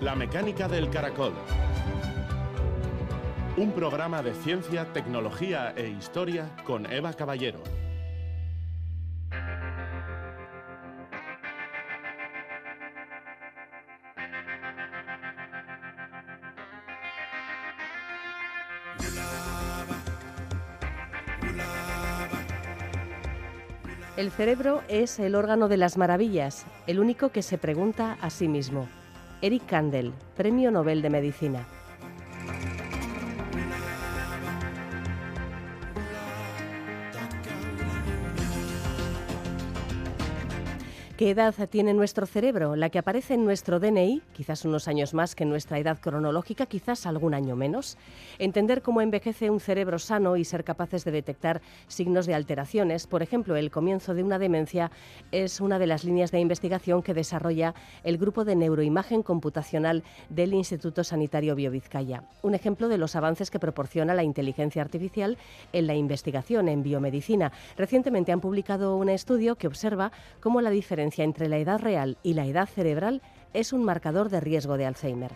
La mecánica del caracol. Un programa de ciencia, tecnología e historia con Eva Caballero. El cerebro es el órgano de las maravillas, el único que se pregunta a sí mismo. Eric Kandel, Premio Nobel de Medicina. ¿Qué edad tiene nuestro cerebro? La que aparece en nuestro DNI, quizás unos años más que nuestra edad cronológica, quizás algún año menos. Entender cómo envejece un cerebro sano y ser capaces de detectar signos de alteraciones, por ejemplo, el comienzo de una demencia, es una de las líneas de investigación que desarrolla el grupo de neuroimagen computacional del Instituto Sanitario Biovizcaya. Un ejemplo de los avances que proporciona la inteligencia artificial en la investigación en biomedicina. Recientemente han publicado un estudio que observa cómo la diferencia entre la edad real y la edad cerebral es un marcador de riesgo de Alzheimer.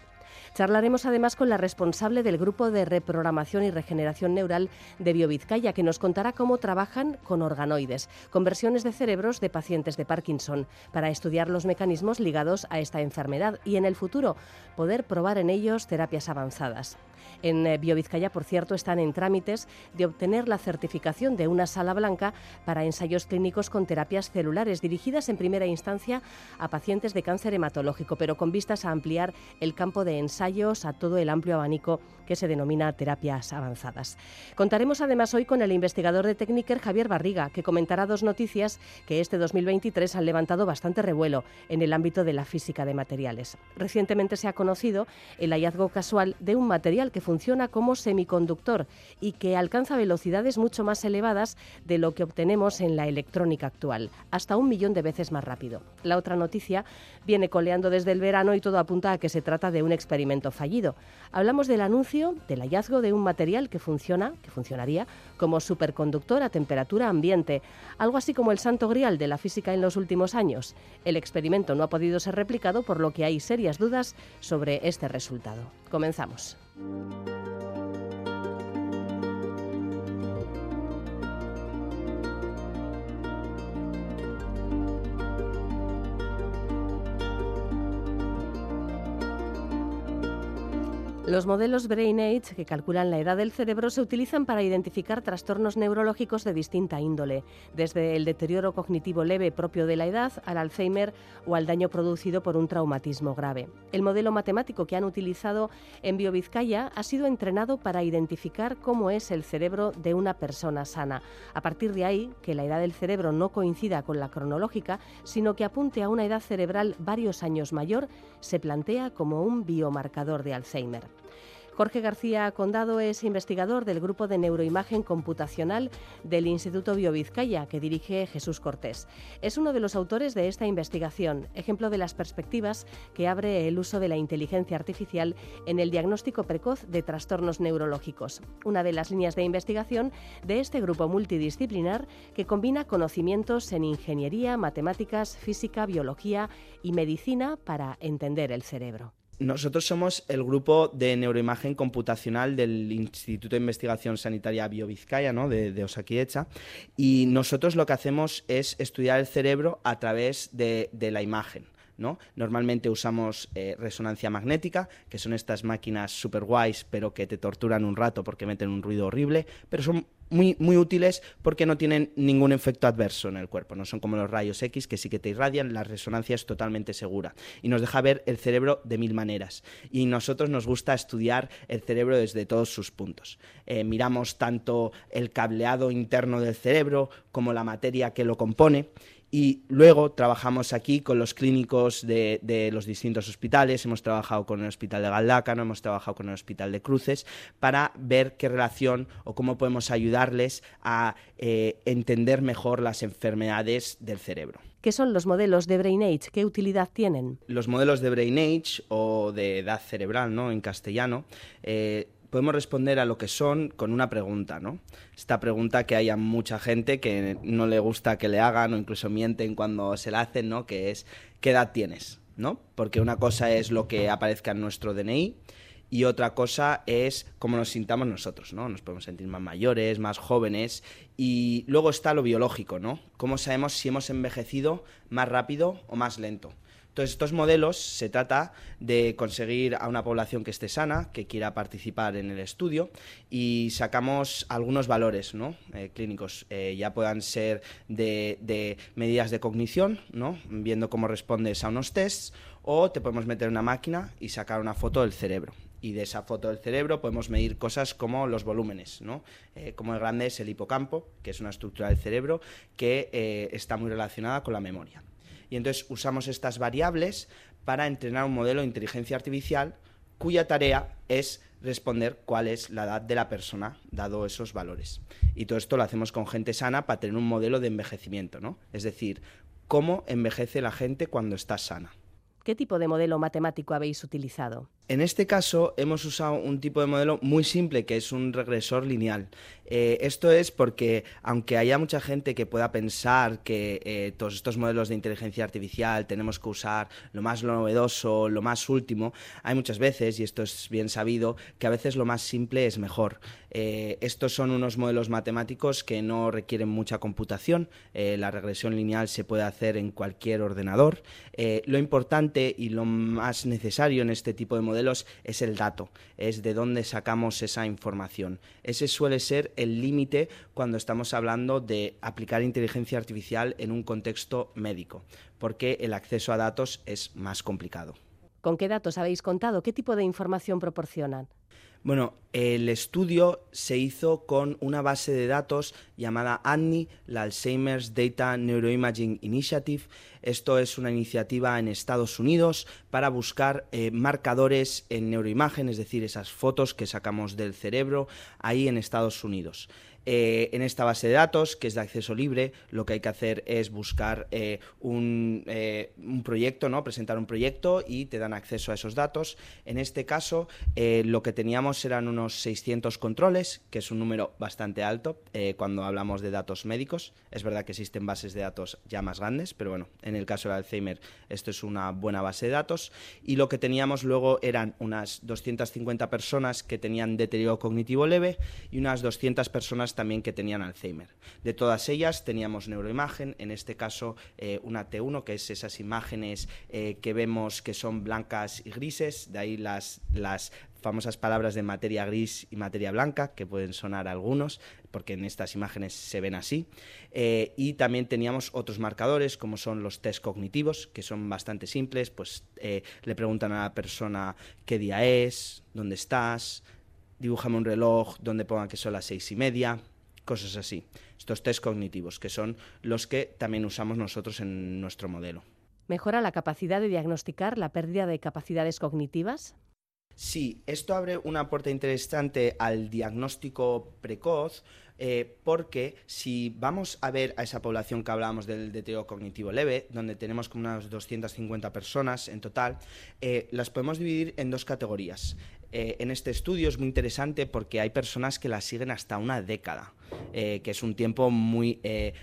Charlaremos además con la responsable del Grupo de Reprogramación y Regeneración Neural de Biovizcaya, que nos contará cómo trabajan con organoides, conversiones de cerebros de pacientes de Parkinson, para estudiar los mecanismos ligados a esta enfermedad y en el futuro poder probar en ellos terapias avanzadas. En eh, Biovizcaya, por cierto, están en trámites de obtener la certificación de una sala blanca para ensayos clínicos con terapias celulares dirigidas en primera instancia a pacientes de cáncer hematológico, pero con vistas a ampliar el campo de ensayos a todo el amplio abanico que se denomina terapias avanzadas. Contaremos además hoy con el investigador de Techniker Javier Barriga, que comentará dos noticias que este 2023 han levantado bastante revuelo en el ámbito de la física de materiales. Recientemente se ha conocido el hallazgo casual de un material que funciona como semiconductor y que alcanza velocidades mucho más elevadas de lo que obtenemos en la electrónica actual, hasta un millón de veces más rápido. La otra noticia viene coleando desde el verano y todo apunta a que se trata de un experimento fallido. Hablamos del anuncio del hallazgo de un material que funciona, que funcionaría como superconductor a temperatura ambiente, algo así como el santo grial de la física en los últimos años. El experimento no ha podido ser replicado, por lo que hay serias dudas sobre este resultado. Comenzamos. Música Los modelos Brain Age, que calculan la edad del cerebro, se utilizan para identificar trastornos neurológicos de distinta índole, desde el deterioro cognitivo leve propio de la edad al Alzheimer o al daño producido por un traumatismo grave. El modelo matemático que han utilizado en BioVizcaya ha sido entrenado para identificar cómo es el cerebro de una persona sana. A partir de ahí, que la edad del cerebro no coincida con la cronológica, sino que apunte a una edad cerebral varios años mayor, se plantea como un biomarcador de Alzheimer. Jorge García Condado es investigador del Grupo de Neuroimagen Computacional del Instituto Biovizcaya, que dirige Jesús Cortés. Es uno de los autores de esta investigación, ejemplo de las perspectivas que abre el uso de la inteligencia artificial en el diagnóstico precoz de trastornos neurológicos. Una de las líneas de investigación de este grupo multidisciplinar que combina conocimientos en ingeniería, matemáticas, física, biología y medicina para entender el cerebro. Nosotros somos el grupo de neuroimagen computacional del Instituto de Investigación Sanitaria Biovizcaya, ¿no? de, de Osakidecha, y nosotros lo que hacemos es estudiar el cerebro a través de, de la imagen. ¿no? Normalmente usamos eh, resonancia magnética, que son estas máquinas super guays, pero que te torturan un rato porque meten un ruido horrible, pero son muy, muy útiles porque no tienen ningún efecto adverso en el cuerpo. No son como los rayos X que sí que te irradian, la resonancia es totalmente segura y nos deja ver el cerebro de mil maneras. Y nosotros nos gusta estudiar el cerebro desde todos sus puntos. Eh, miramos tanto el cableado interno del cerebro como la materia que lo compone y luego trabajamos aquí con los clínicos de, los distintos hospitales, hemos trabajado con el Hospital de Galdácano, hemos trabajado con el Hospital de Cruces, para ver qué relación o cómo podemos ayudarles a eh, entender mejor las enfermedades del cerebro. ¿Qué son los modelos de Brain Age? ¿Qué utilidad tienen? Los modelos de Brain Age o de edad cerebral, ¿no? En castellano, eh, podemos responder a lo que son con una pregunta, ¿no? Esta pregunta que hay a mucha gente que no le gusta que le hagan o incluso mienten cuando se la hacen, ¿no? Que es ¿qué edad tienes? ¿no? Porque una cosa es lo que aparezca en nuestro DNI y otra cosa es cómo nos sintamos nosotros, ¿no? Nos podemos sentir más mayores, más jóvenes y luego está lo biológico, ¿no? Cómo sabemos si hemos envejecido más rápido o más lento. Entonces, estos modelos se trata de conseguir a una población que esté sana, que quiera participar en el estudio, y sacamos algunos valores ¿no? Eh, clínicos, eh, ya puedan ser de, medidas de cognición, ¿no? viendo cómo respondes a unos tests, o te podemos meter una máquina y sacar una foto del cerebro y de esa foto del cerebro podemos medir cosas como los volúmenes, ¿no? Eh, como el grande es el hipocampo, que es una estructura del cerebro que está muy relacionada con la memoria. Y entonces usamos estas variables para entrenar un modelo de inteligencia artificial cuya tarea es responder cuál es la edad de la persona, dado esos valores. Y todo esto lo hacemos con gente sana para tener un modelo de envejecimiento, ¿no? Es decir, cómo envejece la gente cuando está sana. ¿Qué tipo de modelo matemático habéis utilizado? En este caso hemos usado un tipo de modelo muy simple que es un regresor lineal. Eh, esto es porque aunque haya mucha gente que pueda pensar que eh, todos estos modelos de inteligencia artificial tenemos que usar lo más novedoso, lo más último, hay muchas veces, y esto es bien sabido, que a veces lo más simple es mejor. Eh, estos son unos modelos matemáticos que no requieren mucha computación. la regresión lineal se puede hacer en cualquier ordenador. lo importante y lo más necesario en este tipo de modelos es el dato, es de dónde sacamos esa información. Ese suele ser el límite cuando estamos hablando de aplicar inteligencia artificial en un contexto médico, porque el acceso a datos es más complicado. ¿Con qué datos habéis contado? ¿Qué tipo de información proporcionan? Bueno, el estudio se hizo con una base de datos llamada ANNI, la Alzheimer's Data Neuroimaging Initiative. Esto es una iniciativa en Estados Unidos para buscar eh, marcadores en neuroimagen, es decir, esas fotos que sacamos del cerebro ahí en Estados Unidos. Eh, en esta base de datos, que es de acceso libre, lo que hay que hacer es buscar eh, un, un, proyecto, ¿no? presentar un proyecto y te dan acceso a esos datos. En este caso, lo que teníamos eran unos 600 controles, que es un número bastante alto eh, cuando hablamos de datos médicos. Es verdad que existen bases de datos ya más grandes, pero bueno, en el caso del Alzheimer esto es una buena base de datos. Y lo que teníamos luego eran unas 250 personas que tenían deterioro cognitivo leve y unas 200 personas también que tenían Alzheimer. De todas ellas teníamos neuroimagen, en este caso eh, una T1, que es esas imágenes eh, que vemos que son blancas y grises, de ahí las, las famosas palabras de materia gris y materia blanca, que pueden sonar algunos, porque en estas imágenes se ven así. Eh, y también teníamos otros marcadores, como son los test cognitivos, que son bastante simples, pues le preguntan a la persona qué día es, dónde estás, dibújame un reloj donde ponga que son las seis y media, cosas así. Estos test cognitivos, que son los que también usamos nosotros en nuestro modelo. ¿Mejora la capacidad de diagnosticar la pérdida de capacidades cognitivas? Sí, esto abre una puerta interesante al diagnóstico precoz, eh, porque si vamos a ver a esa población que hablábamos del deterioro cognitivo leve, donde tenemos como unas 250 personas en total, eh, las podemos dividir en dos categorías. Eh, en este estudio es muy interesante porque hay personas que las siguen hasta una década, que es un tiempo muy,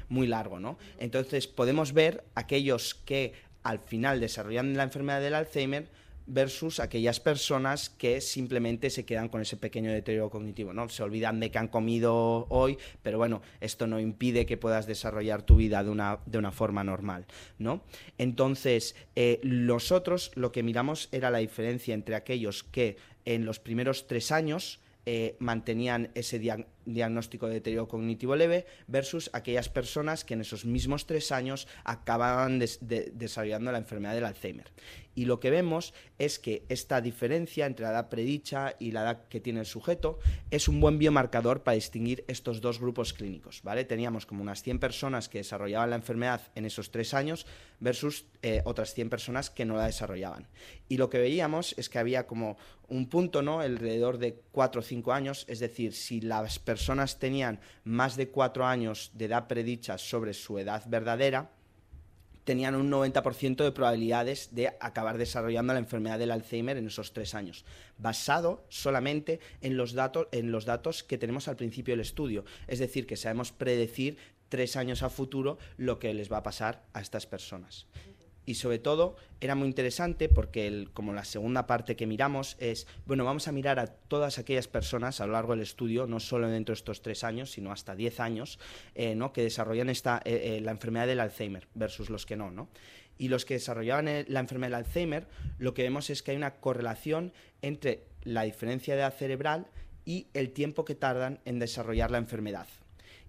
muy largo. ¿no? Entonces podemos ver aquellos que al final desarrollan la enfermedad del Alzheimer, versus aquellas personas que simplemente se quedan con ese pequeño deterioro cognitivo, ¿no? Se olvidan de que han comido hoy, pero bueno, esto no impide que puedas desarrollar tu vida de una, de una forma normal, ¿no? Entonces, eh, nosotros lo que miramos era la diferencia entre aquellos que en los primeros tres años eh, mantenían ese diagnóstico de deterioro cognitivo leve versus aquellas personas que en esos mismos tres años acababan desarrollando la enfermedad del Alzheimer. Y lo que vemos es que esta diferencia entre la edad predicha y la edad que tiene el sujeto es un buen biomarcador para distinguir estos dos grupos clínicos. ¿vale? Teníamos como unas 100 personas que desarrollaban la enfermedad en esos tres años versus eh, otras 100 personas que no la desarrollaban. Y lo que veíamos es que había como un punto, ¿no? alrededor de 4 o 5 años, es decir, si las personas tenían más de 4 años de edad predicha sobre su edad verdadera, tenían un 90% de probabilidades de acabar desarrollando la enfermedad del Alzheimer en esos tres años, basado solamente en los datos, en los datos que tenemos al principio del estudio. Es decir, que sabemos predecir tres años a futuro lo que les va a pasar a estas personas. Y sobre todo era muy interesante porque como la segunda parte que miramos es, bueno, vamos a mirar a todas aquellas personas a lo largo del estudio, no solo dentro de estos tres años, sino hasta diez años, eh, ¿no? que desarrollan esta, eh, eh, la enfermedad del Alzheimer versus los que no, ¿no? Y los que desarrollaban la enfermedad del Alzheimer, lo que vemos es que hay una correlación entre la diferencia de edad cerebral y el tiempo que tardan en desarrollar la enfermedad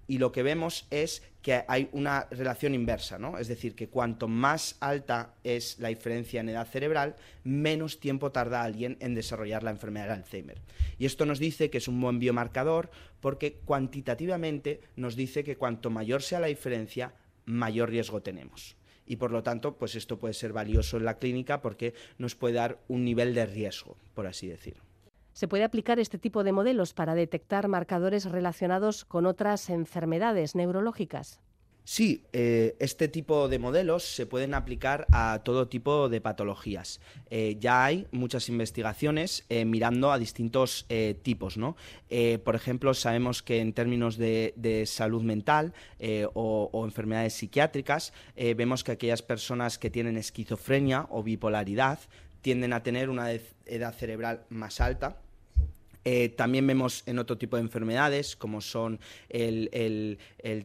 y lo que vemos es que hay una relación inversa, ¿no? Es decir, que cuanto más alta es la diferencia en edad cerebral, menos tiempo tarda alguien en desarrollar la enfermedad de Alzheimer. Y esto nos dice que es un buen biomarcador porque cuantitativamente nos dice que cuanto mayor sea la diferencia, mayor riesgo tenemos. Y por lo tanto, pues esto puede ser valioso en la clínica porque nos puede dar un nivel de riesgo, por así decirlo. ¿Se puede aplicar este tipo de modelos para detectar marcadores relacionados con otras enfermedades neurológicas? Sí, eh, este tipo de modelos se pueden aplicar a todo tipo de patologías. Eh, ya hay muchas investigaciones eh, mirando a distintos tipos, ¿no? por ejemplo, sabemos que en términos de, salud mental o, o, enfermedades psiquiátricas, vemos que aquellas personas que tienen esquizofrenia o bipolaridad tienden a tener una edad cerebral más alta. Eh, también vemos en otro tipo de enfermedades, como son el,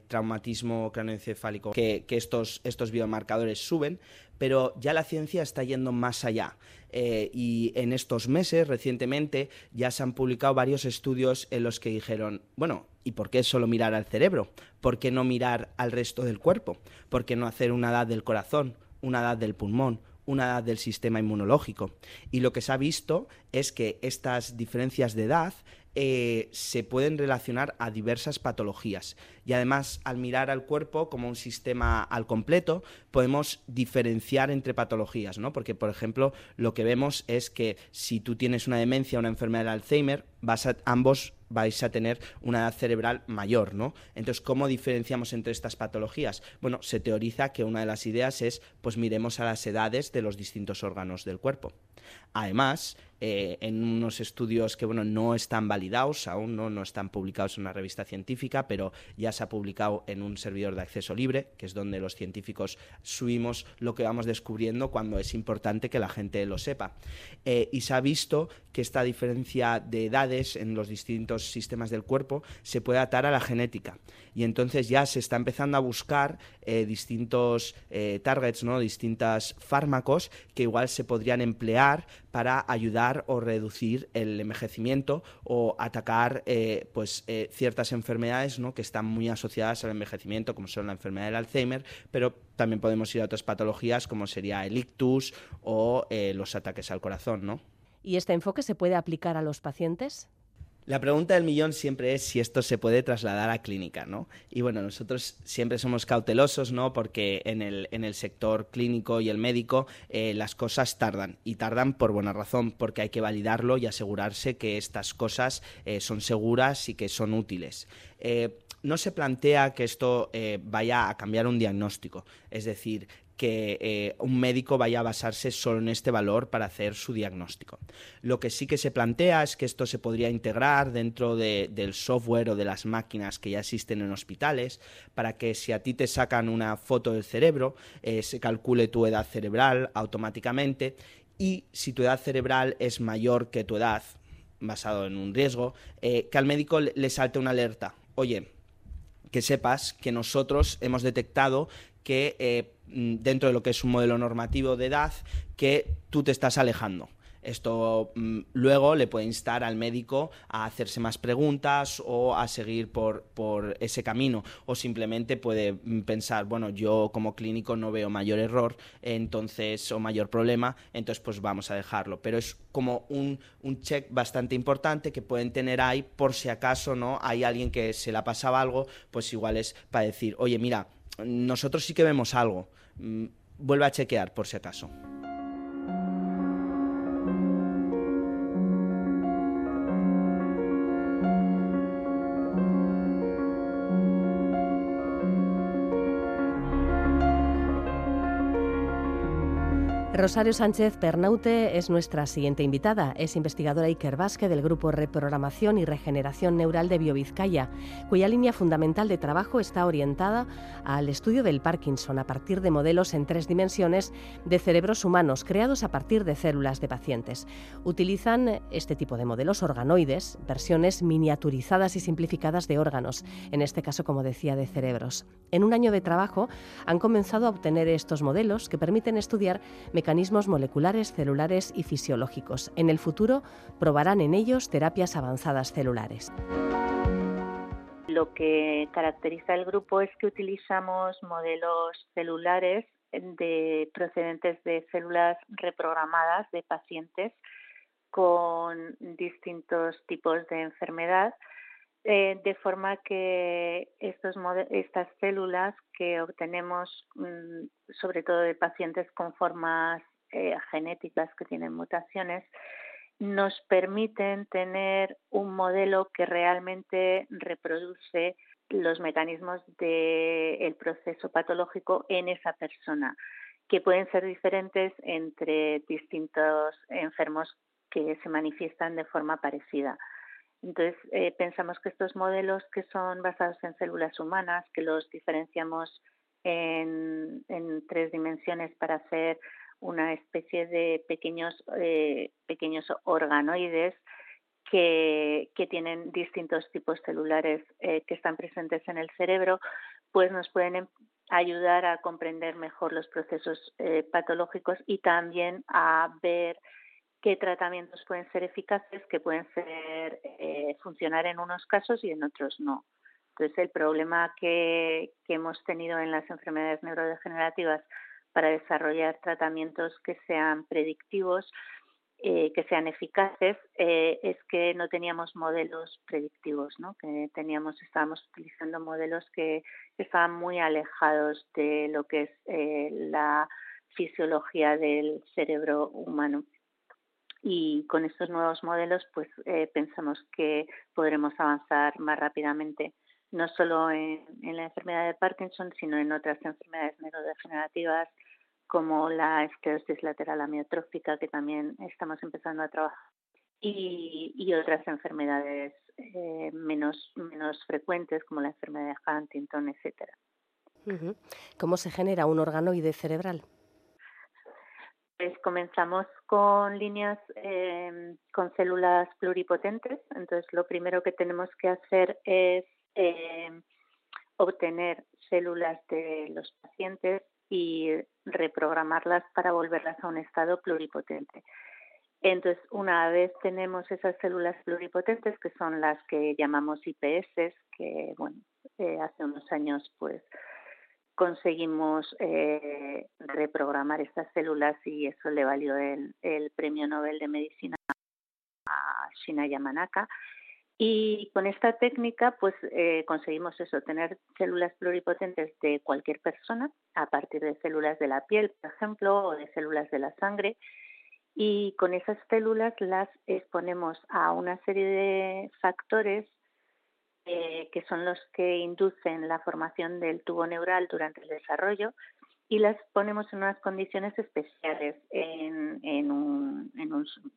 traumatismo craneoencefálico, que, estos, estos biomarcadores suben, pero ya la ciencia está yendo más allá. Eh, y en estos meses, recientemente, ya se han publicado varios estudios en los que dijeron, bueno, ¿y por qué solo mirar al cerebro? ¿Por qué no mirar al resto del cuerpo? ¿Por qué no hacer una edad del corazón, una edad del pulmón, una edad del sistema inmunológico. Y lo que se ha visto es que estas diferencias de edad eh, se pueden relacionar a diversas patologías. Y además, al mirar al cuerpo como un sistema al completo, podemos diferenciar entre patologías, ¿no? Porque, por ejemplo, lo que vemos es que si tú tienes una demencia o una enfermedad de Alzheimer, vas a, ambos vais a tener una edad cerebral mayor, ¿no? Entonces, ¿cómo diferenciamos entre estas patologías? Bueno, se teoriza que una de las ideas es, pues miremos a las edades de los distintos órganos del cuerpo. Además, eh, en unos estudios que bueno, no están validados aún, ¿no? no están publicados en una revista científica, pero ya se ha publicado en un servidor de acceso libre, que es donde los científicos subimos lo que vamos descubriendo cuando es importante que la gente lo sepa. Eh, y se ha visto que esta diferencia de edades en los distintos sistemas del cuerpo se puede atar a la genética. Y entonces ya se está empezando a buscar eh, distintos targets, ¿no? distintos fármacos que igual se podrían emplear para ayudar o reducir el envejecimiento o atacar eh, pues, eh, ciertas enfermedades ¿no? que están muy asociadas al envejecimiento, como son la enfermedad del Alzheimer, pero también podemos ir a otras patologías como sería el ictus o eh, los ataques al corazón. ¿no? ¿Y este enfoque se puede aplicar a los pacientes? La pregunta del millón siempre es si esto se puede trasladar a clínica, ¿no? Y bueno, nosotros siempre somos cautelosos, ¿no? Porque en el, en el sector clínico y el médico eh, las cosas tardan. Y tardan por buena razón, porque hay que validarlo y asegurarse que estas cosas eh, son seguras y que son útiles. Eh, no se plantea que esto vaya a cambiar un diagnóstico. Es decir, que eh, un médico vaya a basarse solo en este valor para hacer su diagnóstico. Lo que sí que se plantea es que esto se podría integrar dentro del software o de las máquinas que ya existen en hospitales para que si a ti te sacan una foto del cerebro, eh, se calcule tu edad cerebral automáticamente y si tu edad cerebral es mayor que tu edad, basado en un riesgo, eh, que al médico le salte una alerta. Oye, que sepas que nosotros hemos detectado que Mm, dentro de lo que es un modelo normativo de edad que tú te estás alejando. Esto mm, luego le puede instar al médico a hacerse más preguntas o a seguir por, por, ese camino. O simplemente puede mm, pensar, bueno, yo como clínico no veo mayor error, entonces, o mayor problema, entonces pues vamos a dejarlo. Pero es como un, un check bastante importante que pueden tener ahí por si acaso no hay alguien que se le ha pasado algo, pues igual es para decir, oye, mira, nosotros sí que vemos algo. Mm, vuelve a chequear por si acaso. Rosario Sánchez Pernaute es nuestra siguiente invitada. Es investigadora Iker Basque del Grupo Reprogramación y Regeneración Neural de Biovizcaya, cuya línea fundamental de trabajo está orientada al estudio del Parkinson a partir de modelos en tres dimensiones de cerebros humanos creados a partir de células de pacientes. Utilizan este tipo de modelos organoides, versiones miniaturizadas y simplificadas de órganos, en este caso, como decía, de cerebros. En un año de trabajo han comenzado a obtener estos modelos que permiten estudiar moleculares, celulares y fisiológicos. En el futuro probarán en ellos terapias avanzadas celulares. Lo que caracteriza el grupo es que utilizamos modelos celulares de procedentes de células reprogramadas de pacientes con distintos tipos de enfermedad eh, de forma que estos estas células que obtenemos mm, sobre todo de pacientes con formas eh, genéticas que tienen mutaciones nos permiten tener un modelo que realmente reproduce los mecanismos del proceso patológico en esa persona, que pueden ser diferentes entre distintos enfermos que se manifiestan de forma parecida. Entonces, eh, pensamos que estos modelos que son basados en células humanas, que los diferenciamos en, tres dimensiones para hacer una especie de pequeños, eh, pequeños organoides que, tienen distintos tipos celulares eh, que están presentes en el cerebro, pues nos pueden em, ayudar a comprender mejor los procesos patológicos y también a ver qué tratamientos pueden ser eficaces, que pueden ser eh, funcionar en unos casos y en otros no. Entonces, el problema que, hemos tenido en las enfermedades neurodegenerativas para desarrollar tratamientos que sean predictivos, eh, que sean eficaces, eh, es que no teníamos modelos predictivos, ¿no? que teníamos, estábamos utilizando modelos que, que estaban muy alejados de lo que es la fisiología del cerebro humano y con estos nuevos modelos pues eh, pensamos que podremos avanzar más rápidamente no solo en, la enfermedad de Parkinson sino en otras enfermedades neurodegenerativas como la esclerosis lateral amiotrófica que también estamos empezando a trabajar y, otras enfermedades eh, menos menos frecuentes como la enfermedad de Huntington etcétera ¿Cómo se genera un organoide cerebral? Pues comenzamos con líneas eh, con células pluripotentes. Entonces, lo primero que tenemos que hacer es eh, obtener células de los pacientes y reprogramarlas para volverlas a un estado pluripotente. Entonces, una vez tenemos esas células pluripotentes, que son las que llamamos IPS, que bueno, eh, hace unos años pues conseguimos eh, reprogramar estas células y eso le valió el, premio Nobel de Medicina a Shina Yamanaka. Y con esta técnica, pues eh, conseguimos eso, tener células pluripotentes de cualquier persona, a partir de células de la piel, por ejemplo, o de células de la sangre. Y con esas células las exponemos a una serie de factores eh, que son los que inducen la formación del tubo neural durante el desarrollo y las ponemos en unas condiciones especiales, en, en,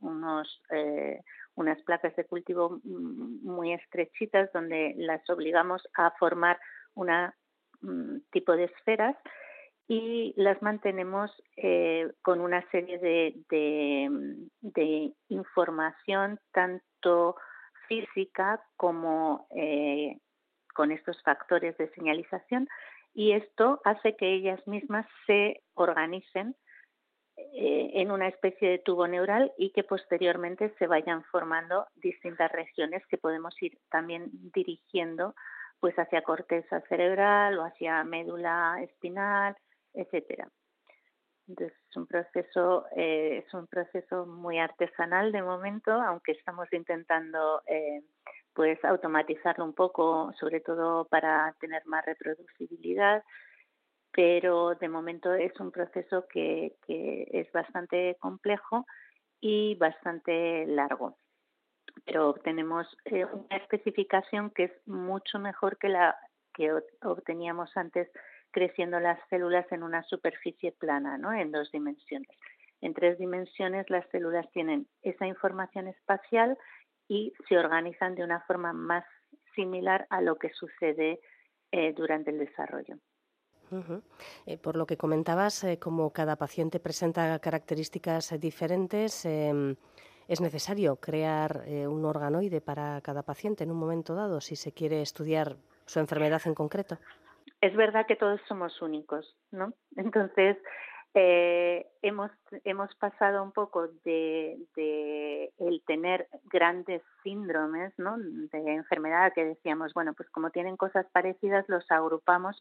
unos, eh, unas placas de cultivo muy estrechitas donde las obligamos a formar un mm, tipo de esferas y las mantenemos eh, con una serie de, de, de información tanto física como eh, con estos factores de señalización y esto hace que ellas mismas se organicen eh, en una especie de tubo neural y que posteriormente se vayan formando distintas regiones que podemos ir también dirigiendo pues hacia corteza cerebral o hacia médula espinal, etcétera. Entonces es un proceso eh, es un proceso muy artesanal de momento, aunque estamos intentando eh, pues automatizarlo un poco, sobre todo para tener más reproducibilidad, pero de momento es un proceso que, que es bastante complejo y bastante largo. Pero tenemos eh, una especificación que es mucho mejor que la que obteníamos antes creciendo las células en una superficie plana, ¿no? En dos dimensiones. En tres dimensiones las células tienen esa información espacial y se organizan de una forma más similar a lo que sucede eh, durante el desarrollo. Eh, por lo que comentabas, eh, como cada paciente presenta características diferentes, em, es necesario crear un organoide para cada paciente en un momento dado si se quiere estudiar su enfermedad en concreto. Es verdad que todos somos únicos, ¿no? Entonces, eh, hemos, hemos pasado un poco de, el tener grandes síndromes ¿no? de enfermedad que decíamos, bueno, pues como tienen cosas parecidas, los agrupamos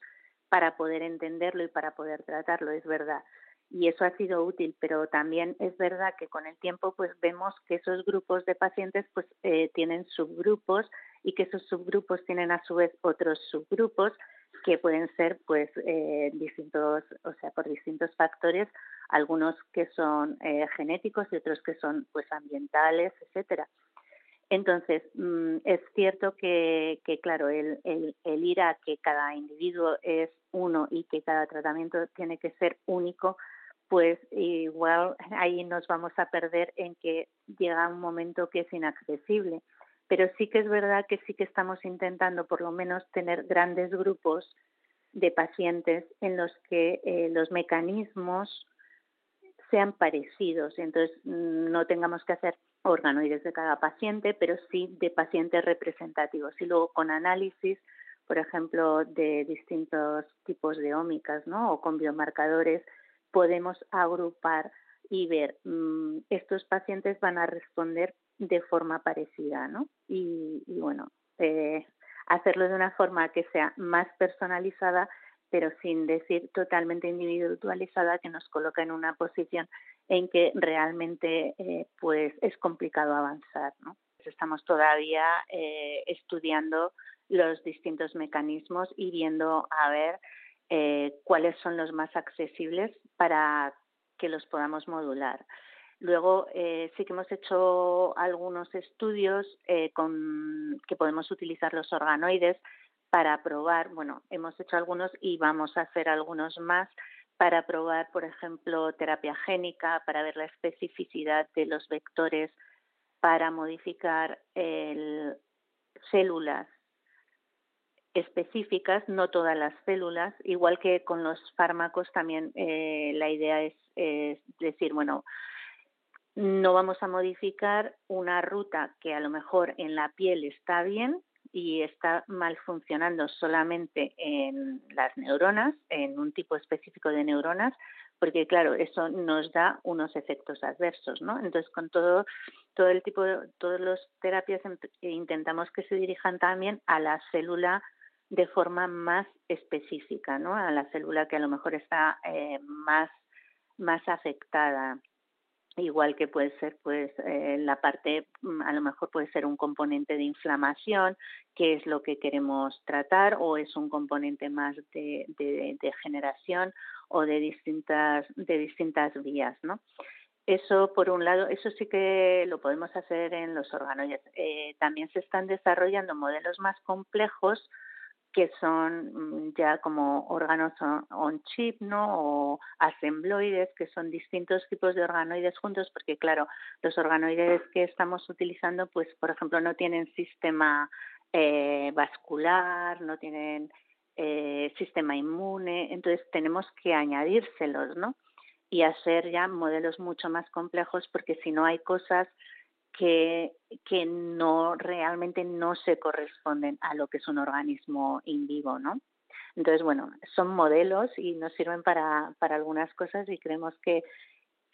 para poder entenderlo y para poder tratarlo, es verdad. Y eso ha sido útil, pero también es verdad que con el tiempo pues vemos que esos grupos de pacientes pues eh, tienen subgrupos y que esos subgrupos tienen a su vez otros subgrupos que pueden ser pues eh, distintos, o sea, por distintos factores, algunos que son eh, genéticos y otros que son pues ambientales, etcétera. Entonces, mm, es cierto que, que claro, el, el, el, ir a que cada individuo es uno y que cada tratamiento tiene que ser único, pues igual ahí nos vamos a perder en que llega un momento que es inaccesible pero sí que es verdad que sí que estamos intentando por lo menos tener grandes grupos de pacientes en los que eh, los mecanismos sean parecidos, entonces mm, no tengamos que hacer organoides de cada paciente, pero sí de pacientes representativos y luego con análisis, por ejemplo, de distintos tipos de ómicas, ¿no? O con biomarcadores podemos agrupar y ver mm, estos pacientes van a responder de forma parecida, ¿no? Y, bueno, eh, hacerlo de una forma que sea más personalizada, pero sin decir totalmente individualizada, que nos coloca en una posición en que realmente eh, pues es complicado avanzar, ¿no? Estamos todavía eh, estudiando los distintos mecanismos y viendo a ver cuáles son los más accesibles para que los podamos modular. Luego eh, sí que hemos hecho algunos estudios eh, con que podemos utilizar los organoides para probar, bueno, hemos hecho algunos y vamos a hacer algunos más para probar, por ejemplo, terapia génica, para ver la especificidad de los vectores, para modificar células específicas, no todas las células, igual que con los fármacos también eh, la idea es decir, bueno, no vamos a modificar una ruta que a lo mejor en la piel está bien y está mal funcionando solamente en las neuronas, en un tipo específico de neuronas, porque claro, eso nos da unos efectos adversos, ¿no? Entonces, con todo todo el tipo de todas terapias intentamos que se dirijan también a la célula de forma más específica, ¿no? A la célula que a lo mejor está eh, más más afectada igual que puede ser pues eh, la parte mm, a lo mejor puede ser un componente de inflamación que es lo que queremos tratar o es un componente más de, de, generación o de distintas de distintas vías no eso por un lado eso sí que lo podemos hacer en los órganos eh, también se están desarrollando modelos más complejos que son mm, ya como órganos on chip, ¿no? O asembloides, que son distintos tipos de organoides juntos, porque claro, los organoides que estamos utilizando, pues por ejemplo, no tienen sistema eh, vascular, no tienen eh, sistema inmune, entonces tenemos que añadírselos, ¿no? Y hacer ya modelos mucho más complejos, porque si no hay cosas que, que no realmente no se corresponden a lo que es un organismo in vivo, ¿no? Entonces, bueno, son modelos y nos sirven para, para algunas cosas y creemos que,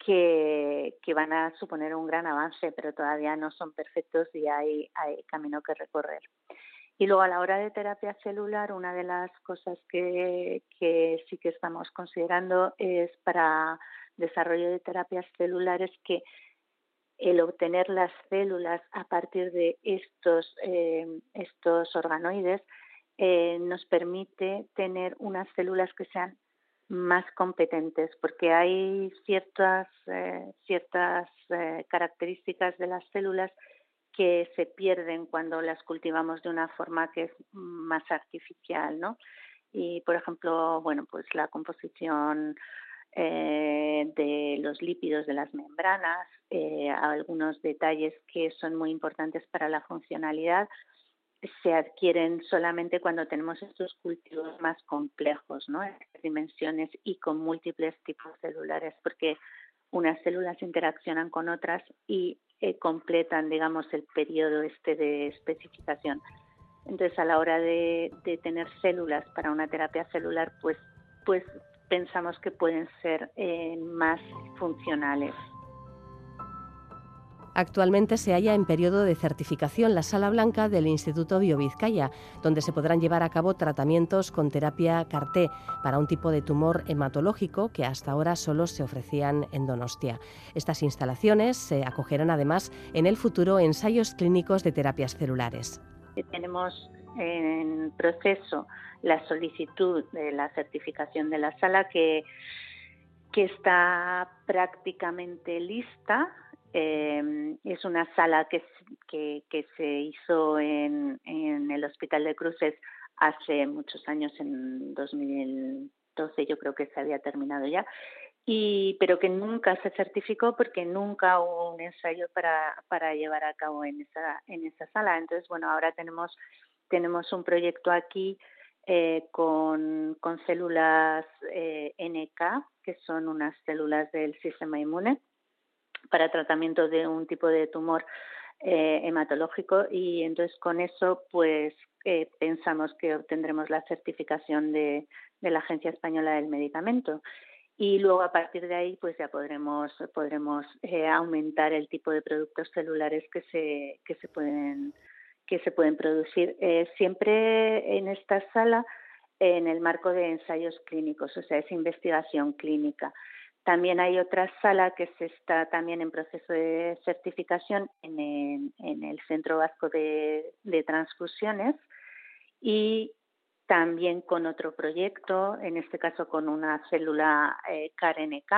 que, que, van a suponer un gran avance, pero todavía no son perfectos y hay, hay camino que recorrer. Y luego a la hora de terapia celular, una de las cosas que, que sí que estamos considerando es para desarrollo de terapias celulares que el obtener las células a partir de estos, eh, estos organoides eh, nos permite tener unas células que sean más competentes, porque hay ciertas, eh, ciertas características de las células que se pierden cuando las cultivamos de una forma que es más artificial, ¿no? y por ejemplo, bueno, pues la composición eh, de los lípidos de las membranas, eh, algunos detalles que son muy importantes para la funcionalidad se adquieren solamente cuando tenemos estos cultivos más complejos, ¿no? En dimensiones y con múltiples tipos celulares, porque unas células interaccionan con otras y eh, completan, digamos, el periodo este de especificación. Entonces, a la hora de, tener células para una terapia celular, pues, pues pensamos que pueden ser eh, más funcionales. Actualmente se halla en periodo de certificación la Sala Blanca del Instituto Biovizcaya, donde se podrán llevar a cabo tratamientos con terapia CAR-T para un tipo de tumor hematológico que hasta ahora solo se ofrecían en Donostia. Estas instalaciones se acogerán además en el futuro ensayos clínicos de terapias celulares. Tenemos en proceso la solicitud de la certificación de la sala que, que está prácticamente lista eh, es una sala que, que, se hizo en, en, el Hospital de Cruces hace muchos años, en 2012 yo creo que se había terminado ya, y, pero que nunca se certificó porque nunca hubo un ensayo para, para llevar a cabo en esa, en esa sala. Entonces, bueno, ahora tenemos, tenemos un proyecto aquí eh, con, con, células eh, NK, que son unas células del sistema inmune, para tratamiento de un tipo de tumor eh, hematológico. Y entonces con eso pues pensamos que obtendremos la certificación de, la Agencia Española del Medicamento. Y luego a partir de ahí pues ya podremos podremos aumentar el tipo de productos celulares que se que se pueden que se pueden producir siempre en esta sala en el marco de ensayos clínicos o sea es investigación clínica. También hay otra sala que se está también en proceso de certificación en el, Centro Vasco de, Transfusiones y también con otro proyecto, en este caso con una célula eh, CAR-NK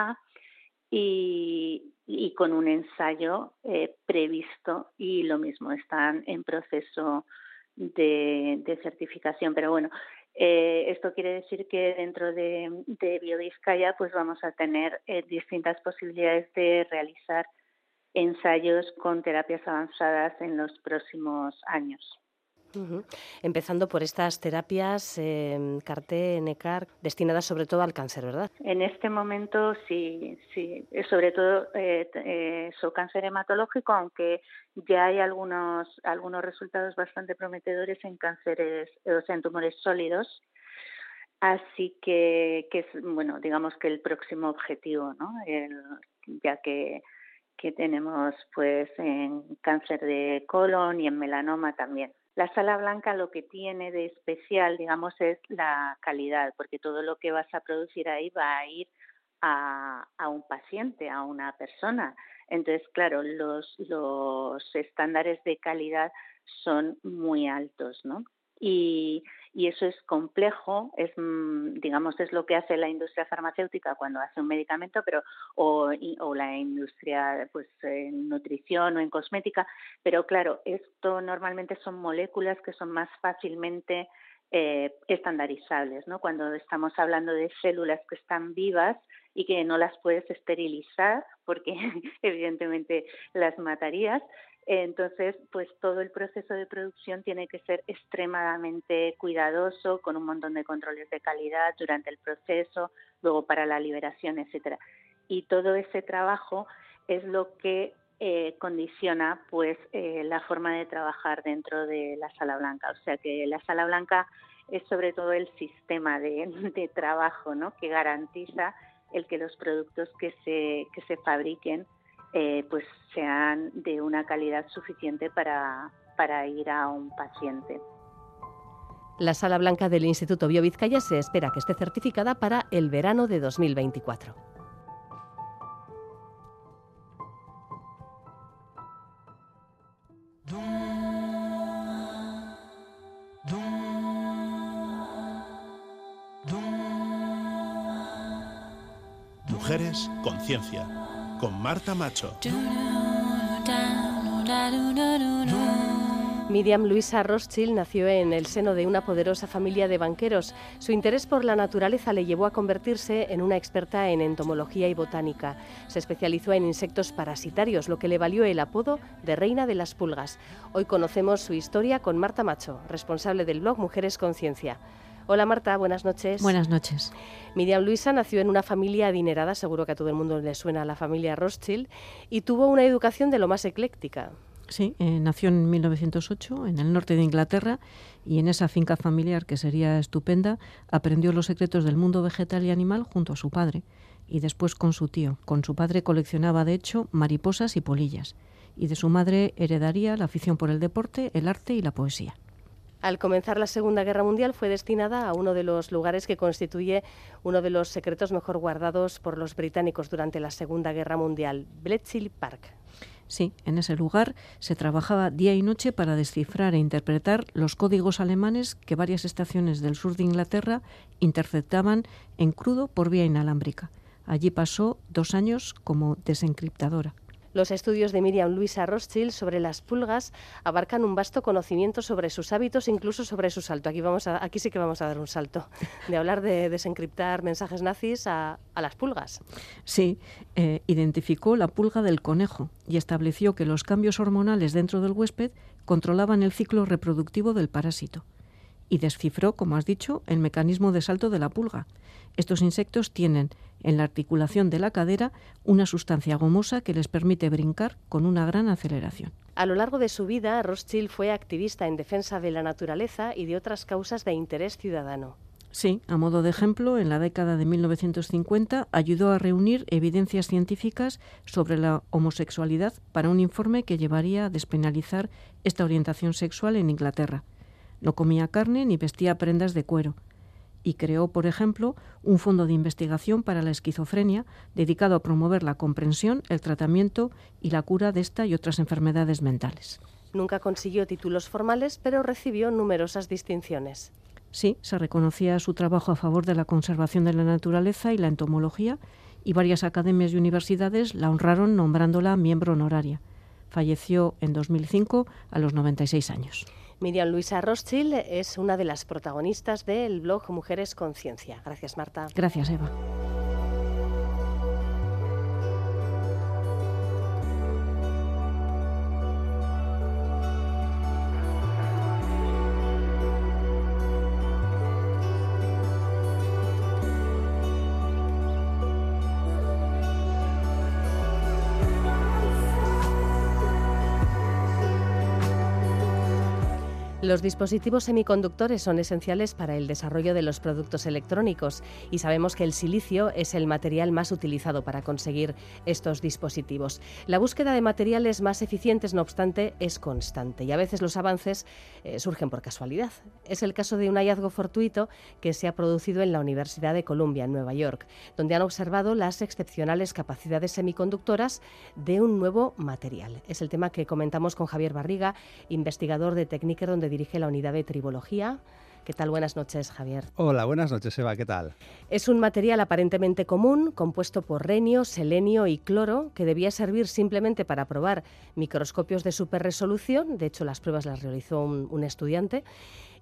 y, con un ensayo eh, previsto y lo mismo, están en proceso de, de certificación. Pero bueno, eh, esto quiere decir que dentro de, de pues vamos a tener eh, distintas posibilidades de realizar ensayos con terapias avanzadas en los próximos años. Empezando por estas terapias eh, CAR-T, NECAR, destinadas sobre todo al cáncer, ¿verdad? En este momento sí, sí, sobre todo eh, eh, su cáncer hematológico, aunque ya hay algunos, algunos resultados bastante prometedores en cánceres, o sea, en tumores sólidos. Así que, que es, bueno, digamos que el próximo objetivo, ¿no? ya que, que tenemos pues en cáncer de colon y en melanoma también. La sala blanca lo que tiene de especial, digamos, es la calidad, porque todo lo que vas a producir ahí va a ir a, un paciente, a una persona. Entonces, claro, los, los estándares de calidad son muy altos, ¿no? Y, y eso es complejo, es mm, digamos es lo que hace la industria farmacéutica cuando hace un medicamento, pero o, la industria pues en nutrición o en cosmética, pero claro, esto normalmente son moléculas que son más fácilmente eh, estandarizables, ¿no? Cuando estamos hablando de células que están vivas y que no las puedes esterilizar porque evidentemente las matarías, entonces, pues todo el proceso de producción tiene que ser extremadamente cuidadoso, con un montón de controles de calidad durante el proceso, luego para la liberación, etcétera. Y todo ese trabajo es lo que eh, condiciona pues eh, la forma de trabajar dentro de la sala blanca. O sea que la sala blanca es sobre todo el sistema de, de trabajo ¿no? que garantiza el que los productos que se, que se fabriquen eh, pues sean de una calidad suficiente para, para ir a un paciente. La sala blanca del Instituto Biovizcaya se espera que esté certificada para el verano de 2024. Mujeres Conciencia con Marta Macho. Miriam Luisa Rothschild nació en el seno de una poderosa familia de banqueros. Su interés por la naturaleza le llevó a convertirse en una experta en entomología y botánica. Se especializó en insectos parasitarios, lo que le valió el apodo de Reina de las Pulgas. Hoy conocemos su historia con Marta Macho, responsable del blog Mujeres Conciencia. Hola Marta, buenas noches. Buenas noches. Miriam Luisa nació en una familia adinerada, seguro que a todo el mundo le suena la familia Rothschild, y tuvo una educación de lo más ecléctica. Sí, eh, nació en 1908 en el norte de Inglaterra y en esa finca familiar que sería estupenda aprendió los secretos del mundo vegetal y animal junto a su padre y después con su tío. Con su padre coleccionaba de hecho mariposas y polillas y de su madre heredaría la afición por el deporte, el arte y la poesía. Al comenzar la Segunda Guerra Mundial fue destinada a uno de los lugares que constituye uno de los secretos mejor guardados por los británicos durante la Segunda Guerra Mundial, Bletchley Park. Sí, en ese lugar se trabajaba día y noche para descifrar e interpretar los códigos alemanes que varias estaciones del sur de Inglaterra interceptaban en crudo por vía inalámbrica. Allí pasó dos años como desencriptadora. Los estudios de Miriam Luisa Rothschild sobre las pulgas abarcan un vasto conocimiento sobre sus hábitos, incluso sobre su salto. Aquí, vamos aquí sí que vamos a dar un salto, de hablar de desencriptar mensajes nazis a, las pulgas. Sí, eh, identificó la pulga del conejo y estableció que los cambios hormonales dentro del huésped controlaban el ciclo reproductivo del parásito y descifró, como has dicho, el mecanismo de salto de la pulga. Estos insectos tienen en la articulación de la cadera una sustancia gomosa que les permite brincar con una gran aceleración. A lo largo de su vida, Rothschild fue activista en defensa de la naturaleza y de otras causas de interés ciudadano. Sí, a modo de ejemplo, en la década de 1950 ayudó a reunir evidencias científicas sobre la homosexualidad para un informe que llevaría a despenalizar esta orientación sexual en Inglaterra. No comía carne ni vestía prendas de cuero y creó, por ejemplo, un fondo de investigación para la esquizofrenia dedicado a promover la comprensión, el tratamiento y la cura de esta y otras enfermedades mentales. Nunca consiguió títulos formales, pero recibió numerosas distinciones. Sí, se reconocía su trabajo a favor de la conservación de la naturaleza y la entomología, y varias academias y universidades la honraron nombrándola miembro honoraria. Falleció en 2005 a los 96 años. Miriam Luisa Rothschild es una de las protagonistas del blog Mujeres Conciencia. Gracias, Marta. Gracias, Eva. Los dispositivos semiconductores son esenciales para el desarrollo de los productos electrónicos y sabemos que el silicio es el material más utilizado para conseguir estos dispositivos. La búsqueda de materiales más eficientes, no obstante, es constante y a veces los avances eh, surgen por casualidad. Es el caso de un hallazgo fortuito que se ha producido en la Universidad de Columbia, en Nueva York, donde han observado las excepcionales capacidades semiconductoras de un nuevo material. Es el tema que comentamos con Javier Barriga, investigador de Techniker, donde dirige la unidad de tribología. ¿Qué tal? Buenas noches, Javier. Hola, buenas noches, Eva. ¿Qué tal? Es un material aparentemente común, compuesto por renio, selenio y cloro, que debía servir simplemente para probar microscopios de superresolución. De hecho, las pruebas las realizó un estudiante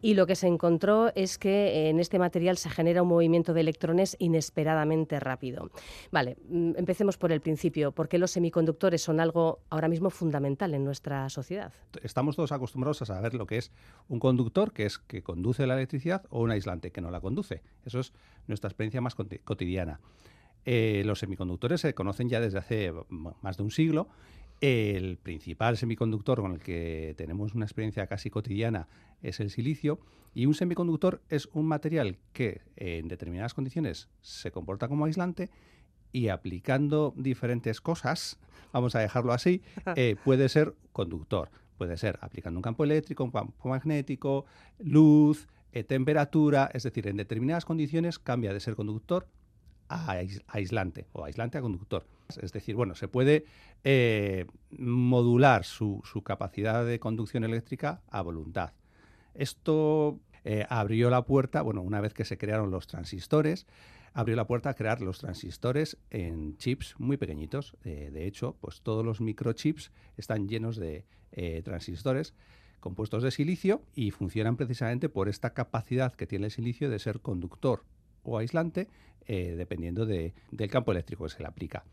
y lo que se encontró es que en este material se genera un movimiento de electrones inesperadamente rápido. Vale, mm, empecemos por el principio. ¿Por qué los semiconductores son algo ahora mismo fundamental en nuestra sociedad? Estamos todos acostumbrados a saber lo que es un conductor, que es que conduce la electricidad, o un aislante, que no la conduce. Eso es nuestra experiencia más cotidiana. Eh, los semiconductores se conocen ya desde hace más de un siglo el principal semiconductor con el que tenemos una experiencia casi cotidiana es el silicio y un semiconductor es un material que en determinadas condiciones se comporta como aislante y aplicando diferentes cosas, vamos a dejarlo así, eh, puede ser conductor. Puede ser aplicando un campo eléctrico, un campo magnético, luz, eh, temperatura, es decir, en determinadas condiciones cambia de ser conductor a aislante o aislante a conductor. Es decir, bueno, se puede eh, modular su, capacidad de conducción eléctrica a voluntad. Esto eh, abrió la puerta, bueno, una vez que se crearon los transistores, abrió la puerta a crear los transistores en chips muy pequeñitos. Eh, de hecho, pues todos los microchips están llenos de transistores compuestos de silicio y funcionan precisamente por esta capacidad que tiene el silicio de ser conductor o aislante eh, dependiendo del campo eléctrico que se le aplica.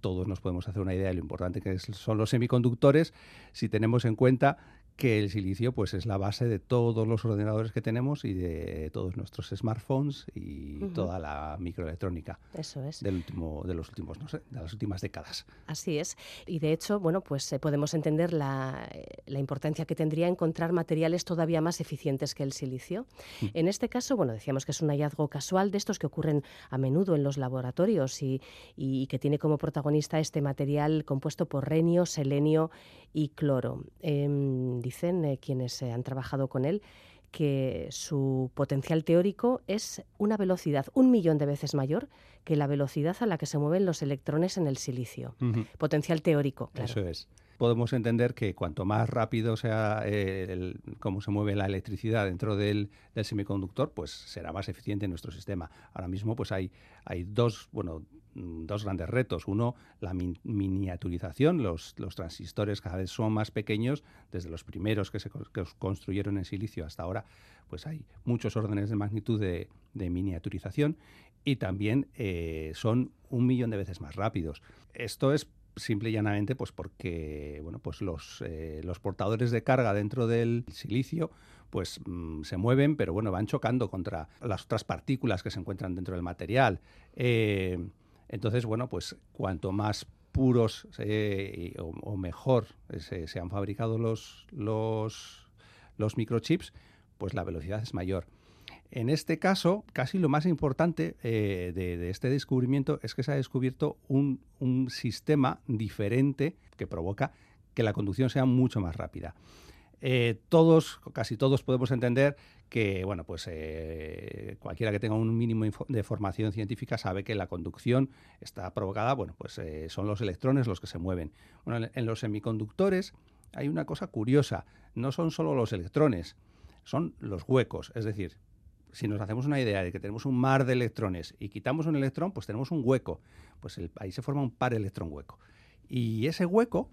Todos nos podemos hacer una idea de lo importante que son los semiconductores. Si tenemos en cuenta que el silicio pues es la base de todos los ordenadores que tenemos y de todos nuestros smartphones y toda la microelectrónica. Eso es. Del último, de los últimos, no sé, de las últimas décadas. Así es. Y de hecho, bueno, pues eh, podemos entender la, la, importancia que tendría encontrar materiales todavía más eficientes que el silicio. Mm. En este caso, bueno, decíamos que es un hallazgo casual de estos que ocurren a menudo en los laboratorios y, y que tiene como protagonista este material compuesto por renio, selenio y cloro. Em, dicen eh, quienes han trabajado con él que su potencial teórico es una velocidad un millón de veces mayor que la velocidad a la que se mueven los electrones en el silicio. Potencial teórico, claro. Eso es. Podemos entender que cuanto más rápido sea cómo se mueve la electricidad dentro del, semiconductor, pues será más eficiente nuestro sistema. Ahora mismo, pues hay, Mm, dos grandes retos. Uno, la miniaturización. Los, los, transistores cada vez son más pequeños, desde los primeros que se construyeron en silicio hasta ahora, pues hay muchos órdenes de magnitud de, miniaturización y también eh, son un millón de veces más rápidos. Esto es simple y llanamente pues porque bueno pues los, eh, los portadores de carga dentro del silicio pues mm, se mueven pero bueno van chocando contra las otras partículas que se encuentran dentro del material eh, entonces, bueno, pues cuanto más puros o, mejor se, han fabricado los, los, los microchips, pues la velocidad es mayor. En este caso, casi lo más importante eh, de, este descubrimiento es que se ha descubierto un, sistema diferente que provoca que la conducción sea mucho más rápida. Eh, todos, casi todos podemos entender que, bueno, pues eh, cualquiera que tenga un mínimo de formación científica sabe que la conducción está provocada, bueno, pues son los electrones los que se mueven. En los semiconductores hay una cosa curiosa, no son solo los electrones, son los huecos, es decir, si nos hacemos una idea de que tenemos un mar de electrones y quitamos un electrón, pues tenemos un hueco, pues ahí se forma un par electrón hueco. Y ese hueco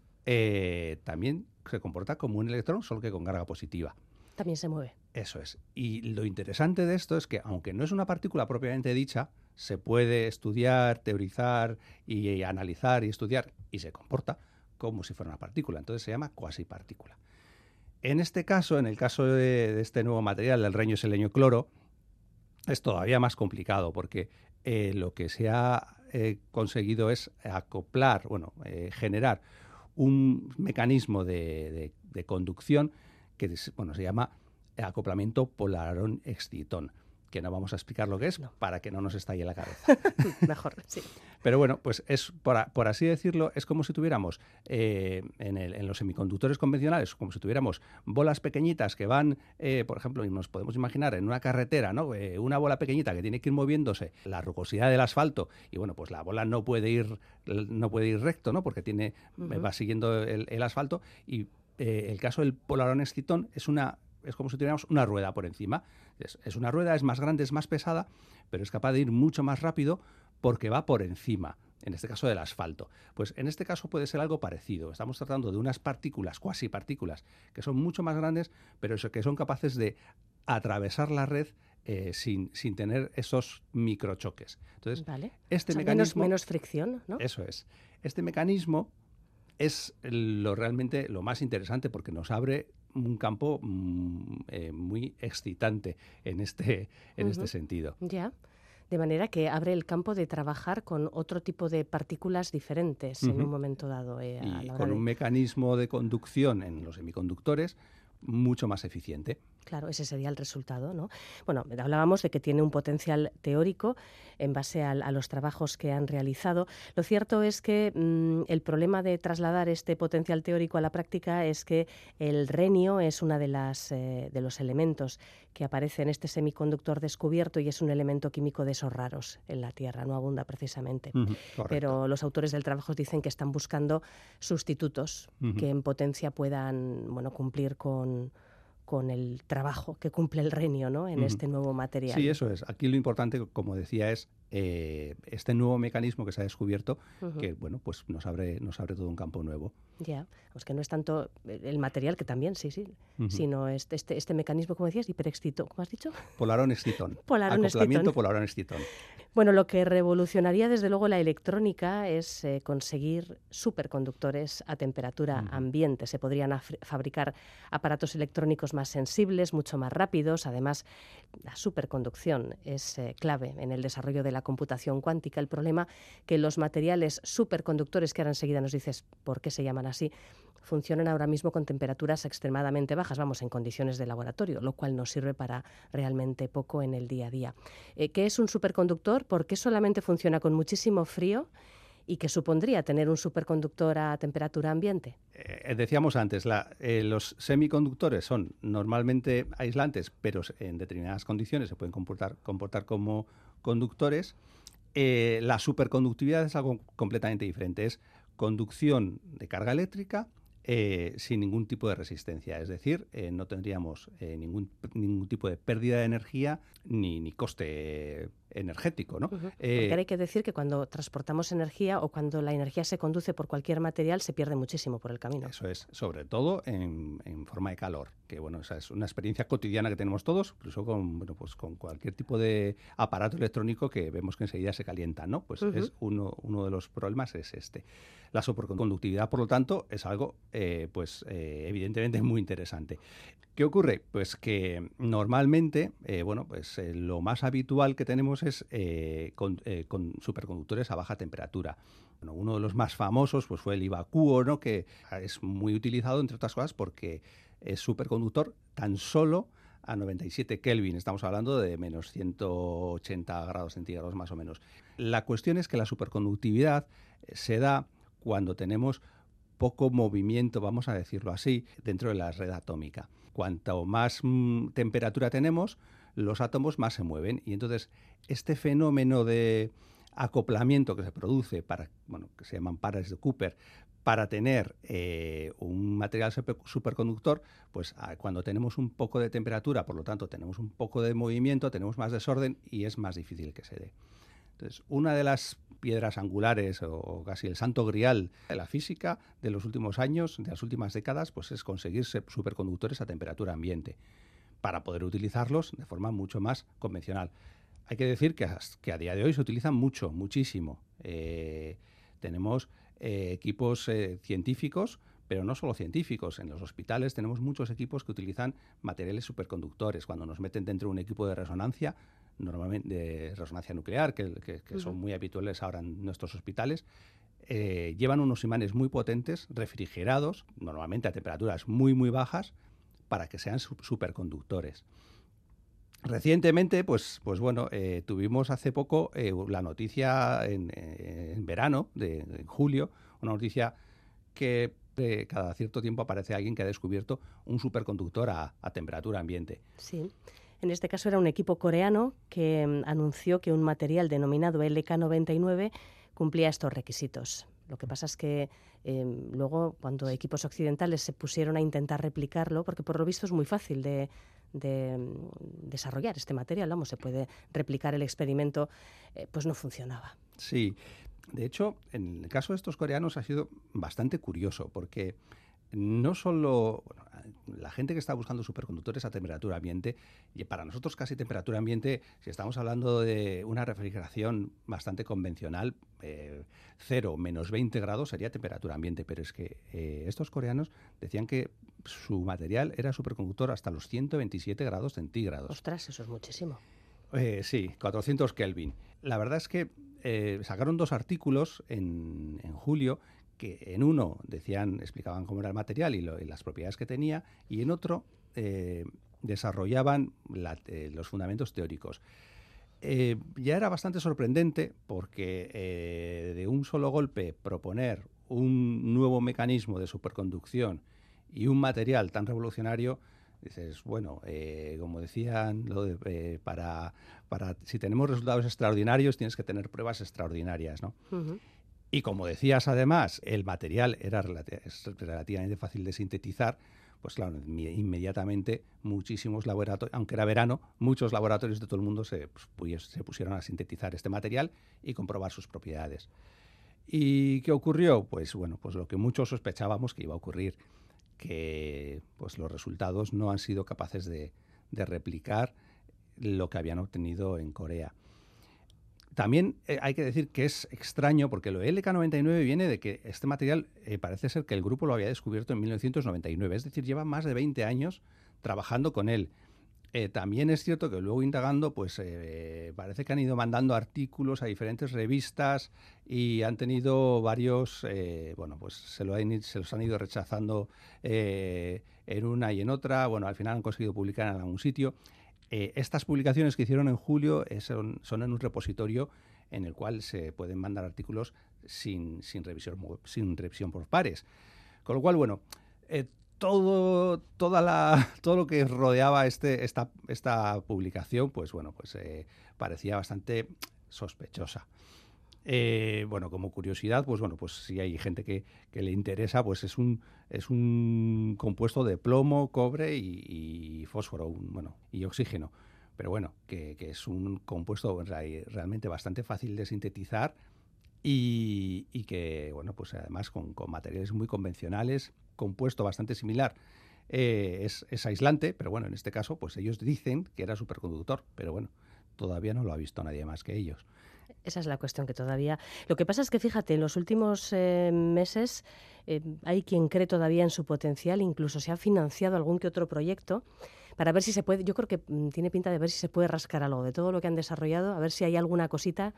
también se comporta como un electrón, solo que con carga positiva. También se mueve. Eso es. Y lo interesante de esto es que, aunque no es una partícula propiamente dicha, se puede estudiar, teorizar y, analizar y estudiar y se comporta como si fuera una partícula. Entonces se llama cuasipartícula. En este caso, en el caso de, este nuevo material, del reño selenio cloro, es todavía más complicado porque eh, lo que se ha eh, conseguido es acoplar, bueno, eh, generar un mecanismo de, conducción que bueno, se llama acoplamiento polarón-excitón que no vamos a explicar lo que es para que no nos estalle la cabeza. Mejor, sí. Pero bueno, pues es, por, así decirlo, es como si tuviéramos eh, en, los semiconductores convencionales, como si tuviéramos bolas pequeñitas que van, eh, por ejemplo, y nos podemos imaginar en una carretera, ¿no? Eh, una bola pequeñita que tiene que ir moviéndose, la rugosidad del asfalto, y bueno, pues la bola no puede ir, no puede ir recto, ¿no? Porque tiene, va siguiendo el, asfalto, y el caso del polarón excitón es una es como si tuviéramos una rueda por encima. Es, una rueda, es más grande, es más pesada, pero es capaz de ir mucho más rápido porque va por encima en este caso del asfalto. Pues en este caso puede ser algo parecido. Estamos tratando de unas partículas, cuasi partículas, que son mucho más grandes, pero que son capaces de atravesar la red eh, sin, sin, tener esos microchoques. Entonces, este mecanismo. Menos, menos, fricción, ¿no? Eso es. Este mecanismo es lo realmente lo más interesante porque nos abre un campo mm, eh, muy excitante en este, en este sentido. Ya. De manera que abre el campo de trabajar con otro tipo de partículas diferentes en un momento dado. Eh, y con un mecanismo de conducción en los semiconductores mucho más eficiente. Claro, ese sería el resultado, ¿no? Bueno, hablábamos de que tiene un potencial teórico en base a, los trabajos que han realizado. Lo cierto es que mm, el problema de trasladar este potencial teórico a la práctica es que el renio es uno de, las, eh, de los elementos que aparece en este semiconductor descubierto y es un elemento químico de esos raros en la Tierra, no abunda precisamente. Pero los autores del trabajo dicen que están buscando sustitutos que en potencia puedan bueno, cumplir con con el trabajo que cumple el renio ¿no? en este nuevo material. Sí, eso es. Aquí lo importante, como decía, es eh, este nuevo mecanismo que se ha descubierto, que bueno, pues nos abre, nos abre todo un campo nuevo. Ya, pues que no es tanto el material, que también, sí, sí, sino este, este, este, mecanismo, como decías, hiperexcitón, ¿cómo has dicho? Polarón-excitón. Polarón-excitón. polarón-excitón. Bueno, lo que revolucionaría desde luego la electrónica es eh, conseguir superconductores a temperatura ambiente. Se podrían fabricar aparatos electrónicos más sensibles, mucho más rápidos. Además, la superconducción es eh, clave en el desarrollo de la computación cuántica. El problema que los materiales superconductores, que ahora enseguida nos dices por qué se llaman así, funcionan ahora mismo con temperaturas extremadamente bajas, vamos, en condiciones de laboratorio, lo cual nos sirve para realmente poco en el día a día. Eh, ¿Qué es un superconductor? ¿Por qué solamente funciona con muchísimo frío? ¿Y qué supondría tener un superconductor a temperatura ambiente? Eh, decíamos antes, eh, los semiconductores son normalmente aislantes, pero en determinadas condiciones se pueden comportar, comportar como conductores. la superconductividad es algo completamente diferente. Es conducción de carga eléctrica eh, sin ningún tipo de resistencia. Es decir, eh, no tendríamos eh, ningún, ningún tipo de pérdida de energía ni, ni coste energético. ¿no? Porque hay que decir que cuando transportamos energía o cuando la energía se conduce por cualquier material se pierde muchísimo por el camino. Eso es, sobre todo en, forma de calor, que bueno, esa es una experiencia cotidiana que tenemos todos, incluso con, bueno, pues con cualquier tipo de aparato electrónico que vemos que enseguida se calienta. ¿no? Pues es uno, uno de los problemas es este. La superconductividad, por lo tanto, es algo, eh, pues, eh, evidentemente muy interesante. ¿Qué ocurre? Pues que normalmente, eh, bueno, pues lo más habitual que tenemos es con, superconductores a baja temperatura. uno de los más famosos pues, fue el Ivacuo, ¿no? que es muy utilizado, entre otras cosas, porque es superconductor tan solo a 97 Kelvin. Estamos hablando de menos 180 grados centígrados más o menos. La cuestión es que la superconductividad se da cuando tenemos poco movimiento, vamos a decirlo así, dentro de la red atómica. Cuanto más mm, temperatura tenemos, los átomos más se mueven y entonces este fenómeno de acoplamiento que se produce para, bueno, que se llaman pares de Cooper, para tener eh, un material superconductor, pues ah, cuando tenemos un poco de temperatura, por lo tanto tenemos un poco de movimiento, tenemos más desorden y es más difícil que se dé. Entonces, una de las piedras angulares o casi el santo grial de la física de los últimos años, de las últimas décadas, pues es conseguir superconductores a temperatura ambiente para poder utilizarlos de forma mucho más convencional. Hay que decir que, a día de hoy se utilizan mucho, muchísimo. Eh, tenemos eh, equipos eh, científicos, pero no solo científicos. En los hospitales tenemos muchos equipos que utilizan materiales superconductores. Cuando nos meten dentro de un equipo de resonancia, normalmente de resonancia nuclear, que, son muy habituales ahora en nuestros hospitales, eh, llevan unos imanes muy potentes, refrigerados, normalmente a temperaturas muy, muy bajas, para que sean superconductores. Recientemente, pues, pues bueno, eh, tuvimos hace poco eh, la noticia en, verano, de, en julio, una noticia que cada cierto tiempo aparece alguien que ha descubierto un superconductor a, a temperatura ambiente. Sí. En este caso era un equipo coreano que mm, anunció que un material denominado LK99 cumplía estos requisitos. Lo que pasa es que em, luego, cuando equipos occidentales se pusieron a intentar replicarlo, porque por lo visto es muy fácil de, mm, desarrollar este material, vamos, se puede replicar el experimento, eh, pues no funcionaba. Sí, de hecho, en el caso de estos coreanos ha sido bastante curioso, porque no solo la gente que está buscando superconductores a temperatura ambiente, y para nosotros casi temperatura ambiente, si estamos hablando de una refrigeración bastante convencional, eh, 0 menos 20 grados sería temperatura ambiente, pero es que eh, estos coreanos decían que su material era superconductor hasta los 127 grados centígrados. Ostras, eso es muchísimo. Eh, sí, 400 Kelvin. La verdad es que eh, sacaron dos artículos en, en julio que en uno decían, explicaban cómo era el material y, las propiedades que tenía, y en otro eh, desarrollaban eh, los fundamentos teóricos. Eh, ya era bastante sorprendente porque de un solo golpe proponer un nuevo mecanismo de superconducción y un material tan revolucionario, dices, bueno, como decían, para, para, si tenemos resultados extraordinarios tienes que tener pruebas extraordinarias, ¿no? Y como decías además, el material era relativamente fácil de sintetizar, pues claro, inmediatamente muchísimos laboratorios, aunque era verano, muchos laboratorios de todo el mundo se, pues, se pusieron a sintetizar este material y comprobar sus propiedades. ¿Y qué ocurrió? Pues bueno, pues lo que muchos sospechábamos que iba a ocurrir, que pues los resultados no han sido capaces de replicar lo que habían obtenido en Corea. También eh, hay que decir que es extraño porque lo LK99 viene de que este material eh, parece ser que el grupo lo había descubierto en 1999, es decir, lleva más de 20 años trabajando con él. Eh, también es cierto que luego indagando, pues parece que han ido mandando artículos a diferentes revistas y han tenido varios, bueno, pues se, lo se, los han ido rechazando en una y en otra. Bueno, al final han conseguido publicar en algún sitio. Eh, estas publicaciones que hicieron en julio eh, son, en un repositorio en el cual se pueden mandar artículos sin, revisión, sin revisión por pares. Con lo cual, bueno, eh, todo, todo lo que rodeaba este, esta, esta publicación, pues bueno, pues parecía bastante sospechosa. Eh, bueno, como curiosidad, pues bueno, pues si hay gente que, le interesa, pues es un, es un compuesto de plomo, cobre y, fósforo, bueno, y oxígeno. Pero bueno, que, es un compuesto realmente bastante fácil de sintetizar y, que, bueno, pues además con, materiales muy convencionales, compuesto bastante similar. Eh, es, es, aislante, pero bueno, en este caso, pues ellos dicen que era superconductor, pero bueno, todavía no lo ha visto nadie más que ellos. Esa es la cuestión que todavía. Lo que pasa es que, fíjate, en los últimos eh, meses eh, hay quien cree todavía en su potencial, incluso se ha financiado algún que otro proyecto para ver si se puede. Yo creo que mm, tiene pinta de ver si se puede rascar algo de todo lo que han desarrollado, a ver si hay alguna cosita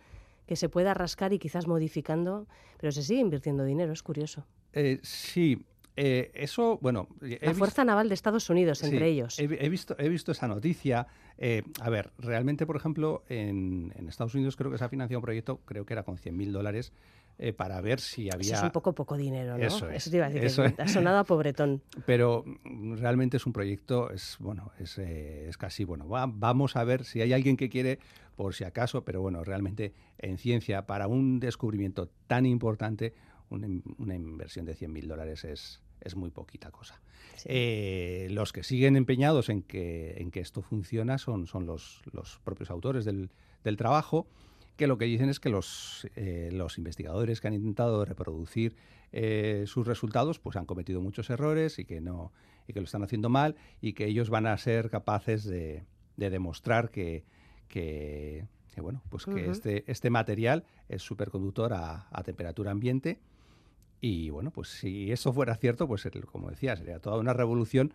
que se pueda rascar y quizás modificando, pero se sigue invirtiendo dinero, es curioso. Eh, sí, eh, eso, bueno... La Fuerza Naval de Estados Unidos, entre ellos. He, visto, he visto esa noticia. Eh, a ver, realmente, por ejemplo, en, Estados Unidos creo que se ha financiado un proyecto, creo que era con 100.000 dólares, eh, para ver si había... Eso es un poco poco dinero, ¿no? Eso, es, te iba a decir, que ha sonado a pobretón. Pero mm, realmente es un proyecto, es bueno, es, es casi, bueno, vamos a ver si hay alguien que quiere, por si acaso, pero bueno, realmente en ciencia, para un descubrimiento tan importante, una, una inversión de 100.000 dólares es, es muy poquita cosa. Eh, los que siguen empeñados en que, en que esto funciona son, son los, los propios autores del, del, trabajo, que lo que dicen es que los, eh, los investigadores que han intentado reproducir eh, sus resultados pues han cometido muchos errores y que, no, y que lo están haciendo mal y que ellos van a ser capaces de, de demostrar que, que, bueno, pues que este, este material es superconductor a, a temperatura ambiente y bueno, pues si eso fuera cierto, pues como decía, sería toda una revolución,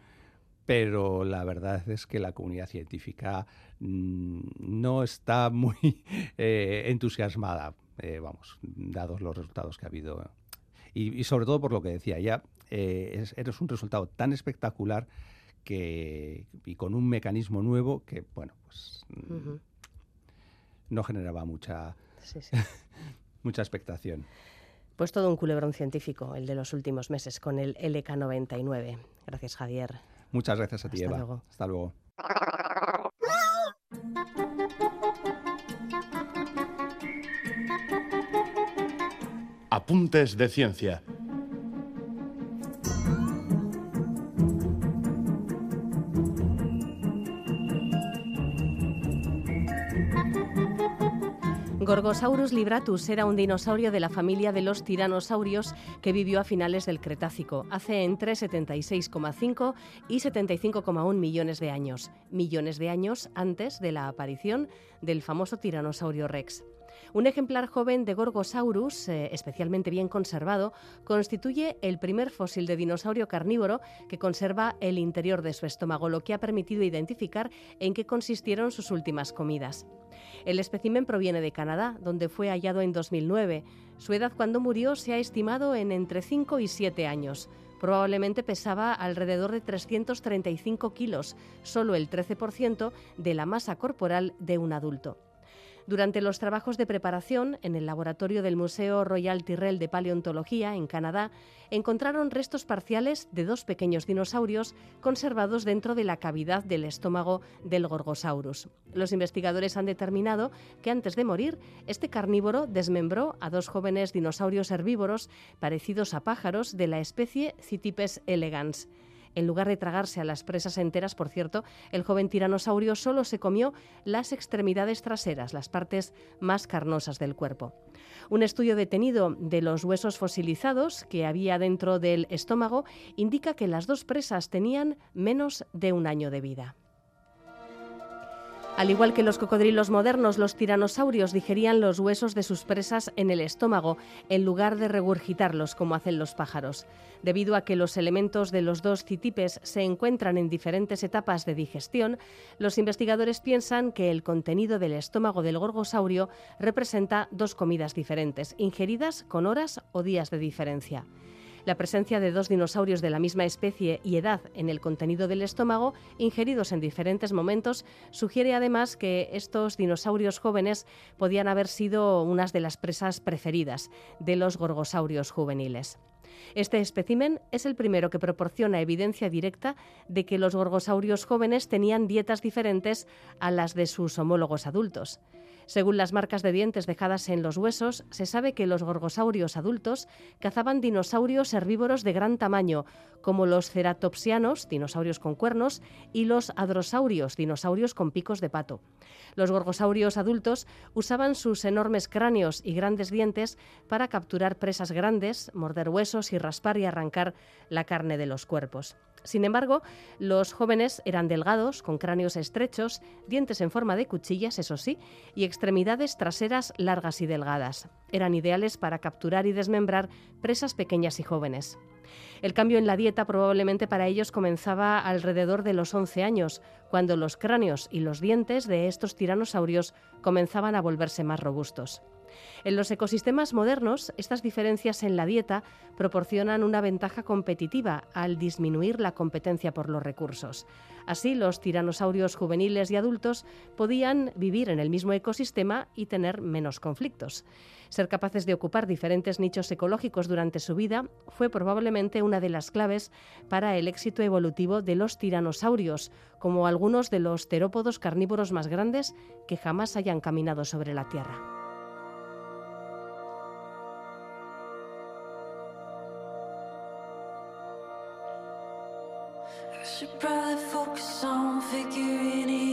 pero la verdad es que la comunidad científica mm, no está muy eh, entusiasmada, eh, vamos, dados los resultados que ha habido. Y, sobre todo por lo que decía ya, eh, es, un resultado tan espectacular que, y con un mecanismo nuevo que, bueno, pues no generaba mucha, mucha expectación. Pues todo un culebrón científico, el de los últimos meses, con el LK99. Gracias, Javier. Muchas gracias a ti, Eva. Luego. Hasta luego. Apuntes de ciencia. Gorgosaurus libratus era un dinosaurio de la familia de los tiranosaurios que vivió a finales del Cretácico, hace entre 76,5 y 75,1 millones de años, millones de años antes de la aparición del famoso tiranosaurio rex. Un ejemplar joven de Gorgosaurus, eh, especialmente bien conservado, constituye el primer fósil de dinosaurio carnívoro que conserva el interior de su estómago, lo que ha permitido identificar en qué consistieron sus últimas comidas. El espécimen proviene de Canadá, donde fue hallado en 2009. Su edad cuando murió se ha estimado en entre 5 y 7 años. Probablemente pesaba alrededor de 335 kilos, solo el 13% de la masa corporal de un adulto. Durante los trabajos de preparación en el laboratorio del Museo Royal Tyrrell de Paleontología, en Canadá, encontraron restos parciales de dos pequeños dinosaurios conservados dentro de la cavidad del estómago del Gorgosaurus. Los investigadores han determinado que antes de morir, este carnívoro desmembró a dos jóvenes dinosaurios herbívoros parecidos a pájaros de la especie Cytipes elegans. En lugar de tragarse a las presas enteras, por cierto, el joven tiranosaurio solo se comió las extremidades traseras, las partes más carnosas del cuerpo. Un estudio detenido de los huesos fosilizados que había dentro del estómago indica que las dos presas tenían menos de un año de vida. Al igual que los cocodrilos modernos, los tiranosaurios digerían los huesos de sus presas en el estómago en lugar de regurgitarlos como hacen los pájaros. Debido a que los elementos de los dos citipes se encuentran en diferentes etapas de digestión, los investigadores piensan que el contenido del estómago del gorgosaurio representa dos comidas diferentes, ingeridas con horas o días de diferencia. La presencia de dos dinosaurios de la misma especie y edad en el contenido del estómago, ingeridos en diferentes momentos, sugiere además que estos dinosaurios jóvenes podían haber sido unas de las presas preferidas de los gorgosaurios juveniles. Este espécimen es el primero que proporciona evidencia directa de que los gorgosaurios jóvenes tenían dietas diferentes a las de sus homólogos adultos. Según las marcas de dientes dejadas en los huesos, se sabe que los gorgosaurios adultos cazaban dinosaurios herbívoros de gran tamaño, como los ceratopsianos, dinosaurios con cuernos, y los adrosaurios, dinosaurios con picos de pato. Los gorgosaurios adultos usaban sus enormes cráneos y grandes dientes para capturar presas grandes, morder huesos y raspar y arrancar la carne de los cuerpos. Sin embargo, los jóvenes eran delgados, con cráneos estrechos, dientes en forma de cuchillas, eso sí, y extremidades traseras largas y delgadas. Eran ideales para capturar y desmembrar presas pequeñas y jóvenes. El cambio en la dieta probablemente para ellos comenzaba alrededor de los 11 años, cuando los cráneos y los dientes de estos tiranosaurios comenzaban a volverse más robustos. En los ecosistemas modernos, estas diferencias en la dieta proporcionan una ventaja competitiva al disminuir la competencia por los recursos. Así, los tiranosaurios juveniles y adultos podían vivir en el mismo ecosistema y tener menos conflictos. Ser capaces de ocupar diferentes nichos ecológicos durante su vida fue probablemente una de las claves para el éxito evolutivo de los tiranosaurios, como algunos de los terópodos carnívoros más grandes que jamás hayan caminado sobre la Tierra. On figuring